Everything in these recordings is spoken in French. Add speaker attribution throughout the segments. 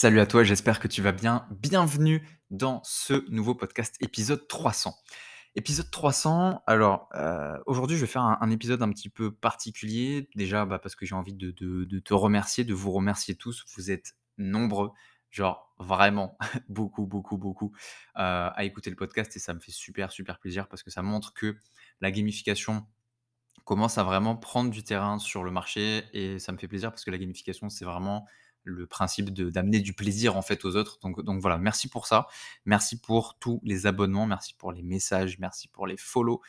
Speaker 1: Salut à toi, j'espère que tu vas bien. Bienvenue dans ce nouveau podcast, épisode 300. Épisode 300, alors euh, aujourd'hui je vais faire un, épisode un petit peu particulier, déjà bah, parce que j'ai envie de te remercier, de vous remercier tous, vous êtes nombreux, genre vraiment beaucoup, beaucoup, beaucoup euh, à écouter le podcast et ça me fait super, super plaisir parce que ça montre que la gamification commence à vraiment prendre du terrain sur le marché et ça me fait plaisir parce que la gamification, c'est vraiment le principe d'amener du plaisir en fait aux autres. Donc, donc voilà, merci pour ça. Merci pour tous les abonnements, merci pour les messages, merci pour les follow,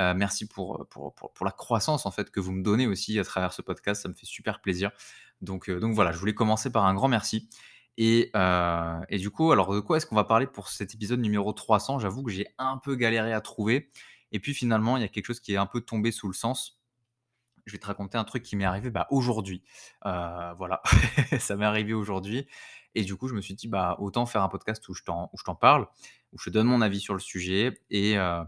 Speaker 1: euh, merci pour, pour, pour, pour la croissance en fait que vous me donnez aussi à travers ce podcast. Ça me fait super plaisir. Donc, euh, donc voilà, je voulais commencer par un grand merci. Et, euh, et du coup, alors de quoi est-ce qu'on va parler pour cet épisode numéro 300 J'avoue que j'ai un peu galéré à trouver. Et puis finalement, il y a quelque chose qui est un peu tombé sous le sens. Je vais te raconter un truc qui m'est arrivé bah, aujourd'hui. Heu, voilà, ça m'est arrivé aujourd'hui et du coup, je me suis dit: «Bah, autant faire un podcast où je t'en parle, où je te donne mon avis sur le sujet et heu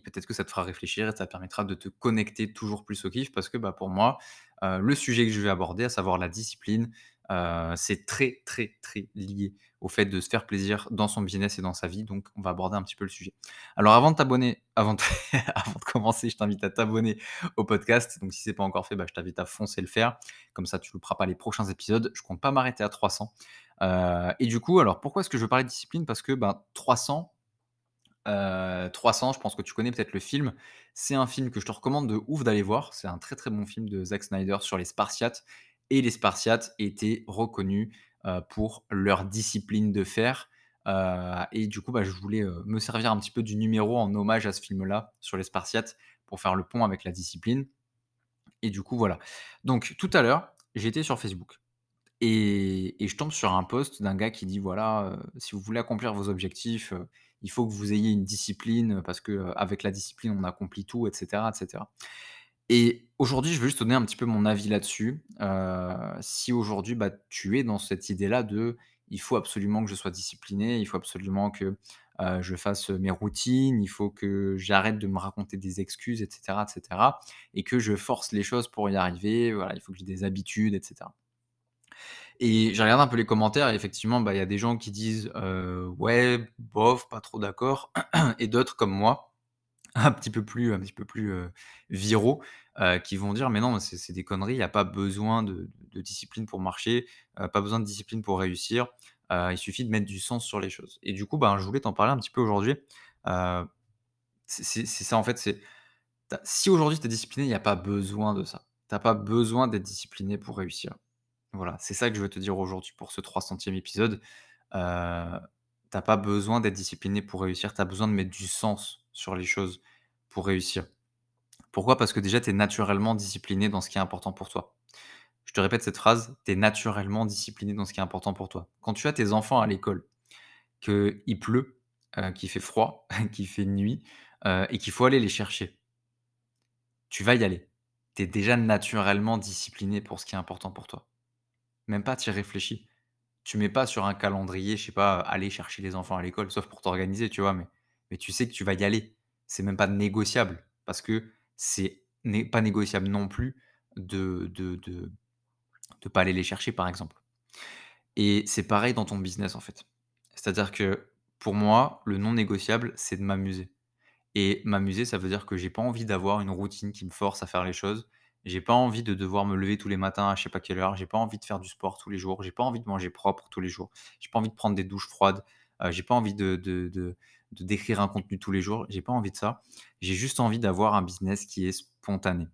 Speaker 1: peut-être que ça te fera réfléchir et ça permettra de te connecter toujours plus au kiff parce que, bah, pour moi, heu, le sujet que je vais aborder, à savoir la discipline, heu, c'est très, très, très lié au fait de se faire plaisir dans son business et dans sa vie, donc on va aborder un petit peu le sujet. Alors avant de t'abonner, avant avant de commencer, je t'invite à t'abonner au podcast, donc si c'est pas encore fait, bah, je t'invite à foncer le faire, comme ça tu louperas pas les prochains épisodes. Je compte pas m'arrêter à 300, heu et du coup, alors pourquoi est-ce que je veux parler de discipline? Parce que, ben, 300 Heu, 300, je pense que tu connais peut-être le film. C'est un film que je te recommande de ouf d'aller voir. C'est un très, très bon film de Zack Snyder sur les Spartiates et les Spartiates étaient reconnus, heu, pour leur discipline de fer, heu et du coup, bah, je voulais, me servir un petit peu du numéro en hommage à ce film-là sur les Spartiates pour faire le pont avec la discipline et du coup, voilà. Donc tout à l'heure, j'étais sur Facebook et et je tombe sur un post d'un gars qui dit: «Voilà, si vous voulez accomplir vos objectifs, il faut que vous ayez une discipline, parce que, avec la discipline, on accomplit tout» et cetera et aujourd'hui, je veux juste donner un petit peu mon avis là-dessus. Si aujourd'hui, bah, tu es dans cette idée-là de: «Il faut absolument que je sois discipliné, il faut absolument que, je fasse, mes routines, il faut que j'arrête de me raconter des excuses» et cetera et que je force les choses pour y arriver, voilà, il faut que j'ai des habitudes et cetera. Et j'ai regardé un peu les commentaires et effectivement, bah, il y a des gens qui disent, heu: «Ouais, bof, pas trop d'accord» et d'autres comme moi, un petit peu plus un petit peu plus, heu, viraux, heu, qui vont dire: «Mais non, c'est des conneries, il y a pas besoin de discipline pour marcher, pas besoin de discipline pour réussir, il suffit de mettre du sens sur les choses» et du coup, ben, je voulais t'en parler un petit peu aujourd'hui. C'est ça en fait, si aujourd'hui tu es discipliné, il y a pas besoin de ça. Tu as pas besoin d'être discipliné pour réussir. Voilà, c'est ça que je veux te dire aujourd'hui pour ce 300e épisode. Heu, tu pas besoin d'être discipliné pour réussir, tu as besoin de mettre du sens sur les choses pour réussir. Pourquoi? Parce que déjà, tu es naturellement discipliné dans ce qui est important pour toi. Je te répète cette phrase, tu es naturellement discipliné dans ce qui est important pour toi. Quand tu as tes enfants à l'école, qu'il pleut, heu, qu'il fait froid, qu'il fait nuit, heu et qu'il faut aller les chercher, tu vas y aller. Tu es déjà naturellement discipliné pour ce qui est important pour toi. Même pas, tu y réfléchis. Tu mets pas sur un calendrier, je sais pas, aller chercher les enfants à l'école, sauf pour t'organiser, tu vois? Mais tu sais que tu vas y aller. C'est même pas négociable parce que c'est n'est pas négociable non plus de de de de pas aller les chercher, par exemple. Et c'est pareil dans ton business, en fait. C'est-à-dire que pour moi, le non négociable, c'est de m'amuser. Et m'amuser, ça veut dire que j'ai pas envie d'avoir une routine qui me force à faire les choses. J'ai pas envie de devoir me lever tous les matins à je sais pas quelle heure. J'ai pas envie de faire du sport tous les jours. J'ai pas envie de manger propre tous les jours. J'ai pas envie de prendre des douches froides. Heu, j'ai pas envie de de de de d'écrire un contenu tous les jours. J'ai pas envie de ça. J'ai juste envie d'avoir un business qui est spontané,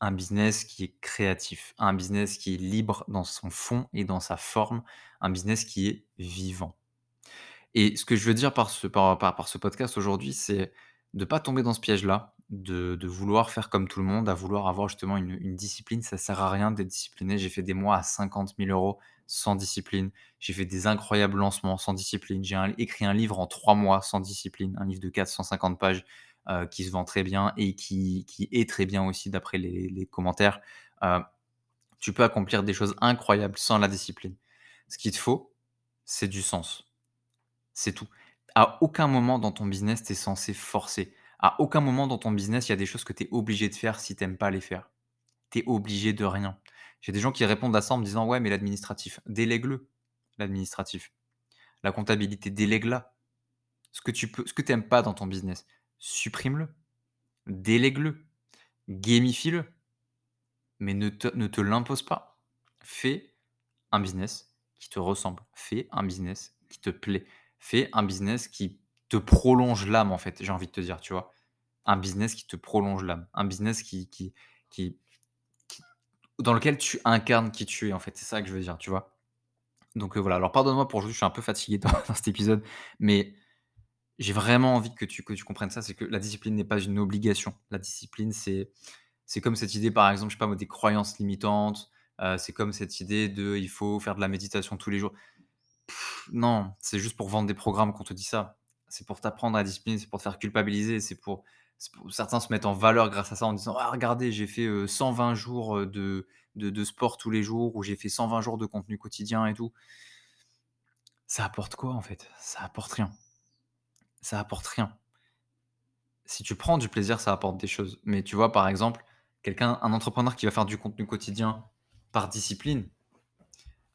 Speaker 1: un business qui est créatif, un business qui est libre dans son fond et dans sa forme, un business qui est vivant. Et ce que je veux dire par ce par par par ce podcast aujourd'hui, c'est de pas tomber dans ce piège-là, de vouloir faire comme tout le monde, à vouloir avoir justement une discipline. Ça sert à rien d'être discipliné. J'ai fait des mois à 50 000 euros sans discipline. J'ai fait des incroyables lancements sans discipline. J'ai écrit un livre en 3 mois sans discipline, un livre de 450 pages, heu, qui se vend très bien et qui est très bien aussi d'après les commentaires. Heu, tu peux accomplir des choses incroyables sans la discipline. Ce qu'il te faut, c'est du sens. C'est tout. À aucun moment dans ton business, tu es censé forcer. À aucun moment dans ton business, il y a des choses que tu es obligé de faire si tu aimes pas les faire. Tu es obligé de rien. J'ai des gens qui répondent à ça en me disant: «Ouais, mais l'administratif». Délègue-le. l'administratif. La comptabilité, délègue-la. Ce que tu peux ce que tu aimes pas dans ton business, supprime-le, délègue-le, gamifie-le, mais ne te ne te l'impose pas. Fais un business qui te ressemble, fais un business qui te plaît, fais un business qui te prolonge l'âme, en fait, j'ai envie de te dire, tu vois? Un business qui te prolonge l'âme, un business qui qui qui dans lequel tu incarnes qui tu es, en fait, c'est ça que je veux dire, tu vois? Donc, heu, voilà, alors pardonne-moi pour aujourd'hui, je suis un peu fatigué dans cet épisode, mais j'ai vraiment envie que tu que tu comprennes ça, c'est que la discipline n'est pas une obligation. La discipline, c'est c'est comme cette idée, par exemple, je sais pas des croyances limitantes, heu, c'est comme cette idée de: «Il faut faire de la méditation tous les jours». Non, c'est juste pour vendre des programmes qu'on te dit ça. C'est pour t'apprendre la discipline, c'est pour te faire culpabiliser, c'est pour certains se mettent en valeur grâce à ça en disant: «Ah regardez, j'ai fait, heu, 120 jours, de de sport tous les jours» ou «J'ai fait 120 jours de contenu quotidien et tout». Ça apporte quoi en fait? Ça apporte rien. Ça apporte rien. Si tu prends du plaisir, ça apporte des choses. Mais tu vois, par exemple, quelqu'un un entrepreneur qui va faire du contenu quotidien par discipline,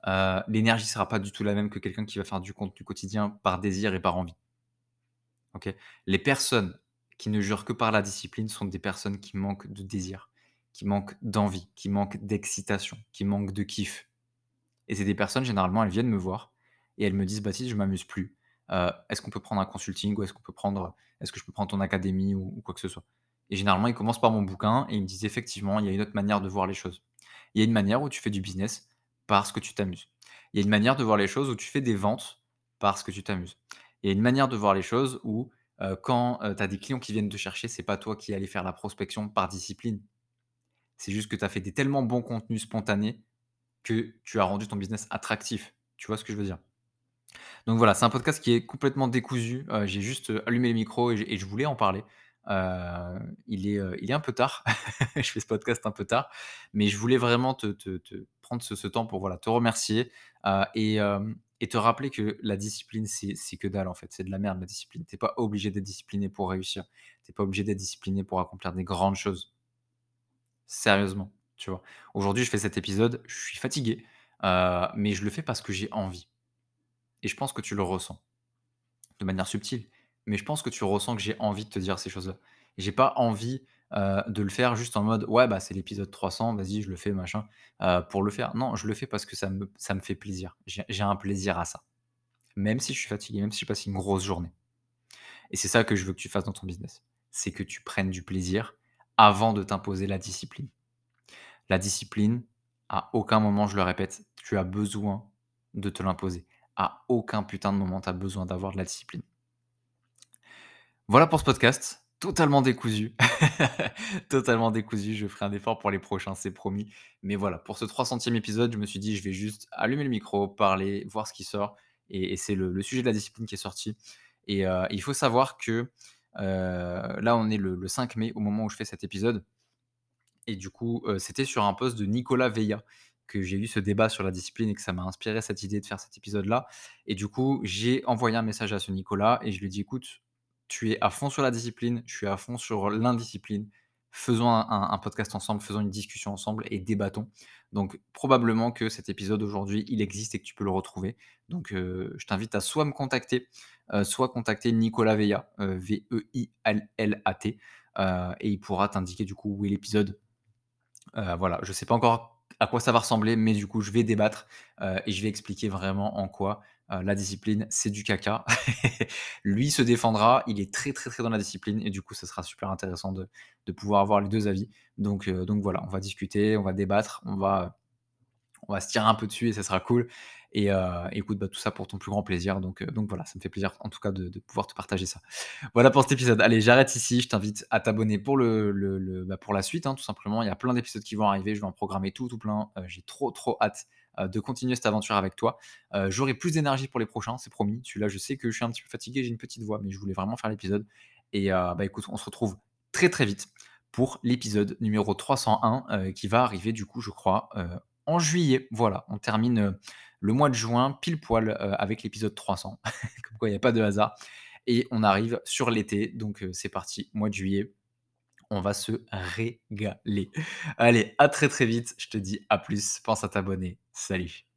Speaker 1: heu, l'énergie sera pas du tout la même que quelqu'un qui va faire du contenu quotidien par désir et par envie. OK? Les personnes qui ne jurent que par la discipline sont des personnes qui manquent de désir, qui manquent d'envie, qui manquent d'excitation, qui manquent de kiff. Et c'est des personnes, généralement, elles viennent me voir et elles me disent: «Baptiste, je m'amuse plus. Heu, est-ce qu'on peut prendre un consulting ou est-ce qu'on peut prendre que je peux prendre ton académie ou quoi que ce soit?» et généralement, ils commencent par mon bouquin et ils me disent: «Effectivement, il y a une autre manière de voir les choses. Il y a une manière où tu fais du business parce que tu t'amuses. Il y a une manière de voir les choses où tu fais des ventes parce que tu t'amuses. Il y a une manière de voir les choses où, heu, quand, tu as des clients qui viennent te chercher, c'est pas toi qui allais faire la prospection par discipline. C'est juste que tu as fait des tellement bons contenus spontanés que tu as rendu ton business attractif. Tu vois ce que je veux dire? Donc voilà, c'est un podcast qui est complètement décousu. Heu, j'ai juste, allumé le micro et je voulais en parler. Il est, il est un peu tard. Je fais ce podcast un peu tard, mais je voulais vraiment te prendre ce ce temps pour, voilà, te remercier, et et te rappeler que la discipline, c'est que dalle, en fait. C'est de la merde, la discipline. Tu es pas obligé d'être discipliné pour réussir. Tu es pas obligé d'être discipliné pour accomplir des grandes choses. Sérieusement, tu vois? Aujourd'hui, je fais cet épisode, je suis fatigué, heu, mais je le fais parce que j'ai envie et je pense que tu le ressens. De manière subtile, mais je pense que tu ressens que j'ai envie de te dire ces choses-là. J'ai pas envie, heu, de le faire juste en mode: «Ouais, bah, c'est l'épisode 300, vas-y, je le fais, machin», heu, pour le faire. Non, je le fais parce que ça me ça me fait plaisir. J'ai un plaisir à ça. Même si je suis fatigué, même si j'ai passé une grosse journée et c'est ça que je veux que tu fasses dans ton business. C'est que tu prennes du plaisir avant de t'imposer la discipline. La discipline, à aucun moment, je le répète, tu as besoin de te l'imposer. À aucun putain de moment, tu as besoin d'avoir de la discipline. Voilà pour ce podcast, totalement décousu. Totalement décousu, je ferai un effort pour les prochains, c'est promis. Mais voilà, pour ce 300e épisode, je me suis dit: «Je vais juste allumer le micro, parler, voir ce qui sort» et c'est le sujet de la discipline qui est sorti. Et heu, il faut savoir que, heu, là, on est le le 5 mai au moment où je fais cet épisode. Et du coup, heu, c'était sur un post de Nicolas Veilla que j'ai eu ce débat sur la discipline et que ça m'a inspiré cette idée de faire cet épisode-là. Et du coup, j'ai envoyé un message à ce Nicolas et je lui ai dit: «Écoute, tu es à fond sur la discipline, je suis à fond sur l'indiscipline. Faisons un podcast ensemble, faisons une discussion ensemble et débattons». Donc probablement que cet épisode aujourd'hui, il existe et que tu peux le retrouver. Donc, heu, je t'invite à soit me contacter, heu, soit contacter Nicolas Veilla, heu, V-E-I-L-L-A-T, et il pourra t'indiquer du coup où est l'épisode voilà, je sais pas encore à quoi ça va ressembler, mais du coup, je vais débattre, et je vais expliquer vraiment en quoi, heu, la discipline, c'est du caca. Lui se défendra, il est très, très, très dans la discipline et du coup, ça sera super intéressant de de pouvoir avoir les 2 avis. Donc heu, donc voilà, on va discuter, on va débattre, on va, on va se tirer un peu dessus et ça sera cool et heu, écoute, bah, tout ça pour ton plus grand plaisir donc heu, donc voilà, ça me fait plaisir en tout cas de pouvoir te partager ça. Voilà pour cet épisode. Allez, j'arrête ici, je t'invite à t'abonner pour bah, la suite, hein, tout simplement. Il y a plein d'épisodes qui vont arriver, je vais en programmer tout, tout plein. Heu, j'ai trop, trop hâte, de continuer cette aventure avec toi. J'aurai plus d'énergie pour les prochains, c'est promis. Celui-là, je sais que je suis un petit peu fatigué, j'ai une petite voix, mais je voulais vraiment faire l'épisode et bah, écoute, on se retrouve très, très vite pour l'épisode numéro 301, heu, qui va arriver du coup, je crois, en juillet. Voilà, on termine, heu, le mois de juin pile poil, heu, avec l'épisode 300. Comme quoi il y a pas de hasard et on arrive sur l'été, donc heu, c'est parti, mois de juillet, on va se régaler. Allez, à très, très vite, je te dis à plus, pense à t'abonner. Salut.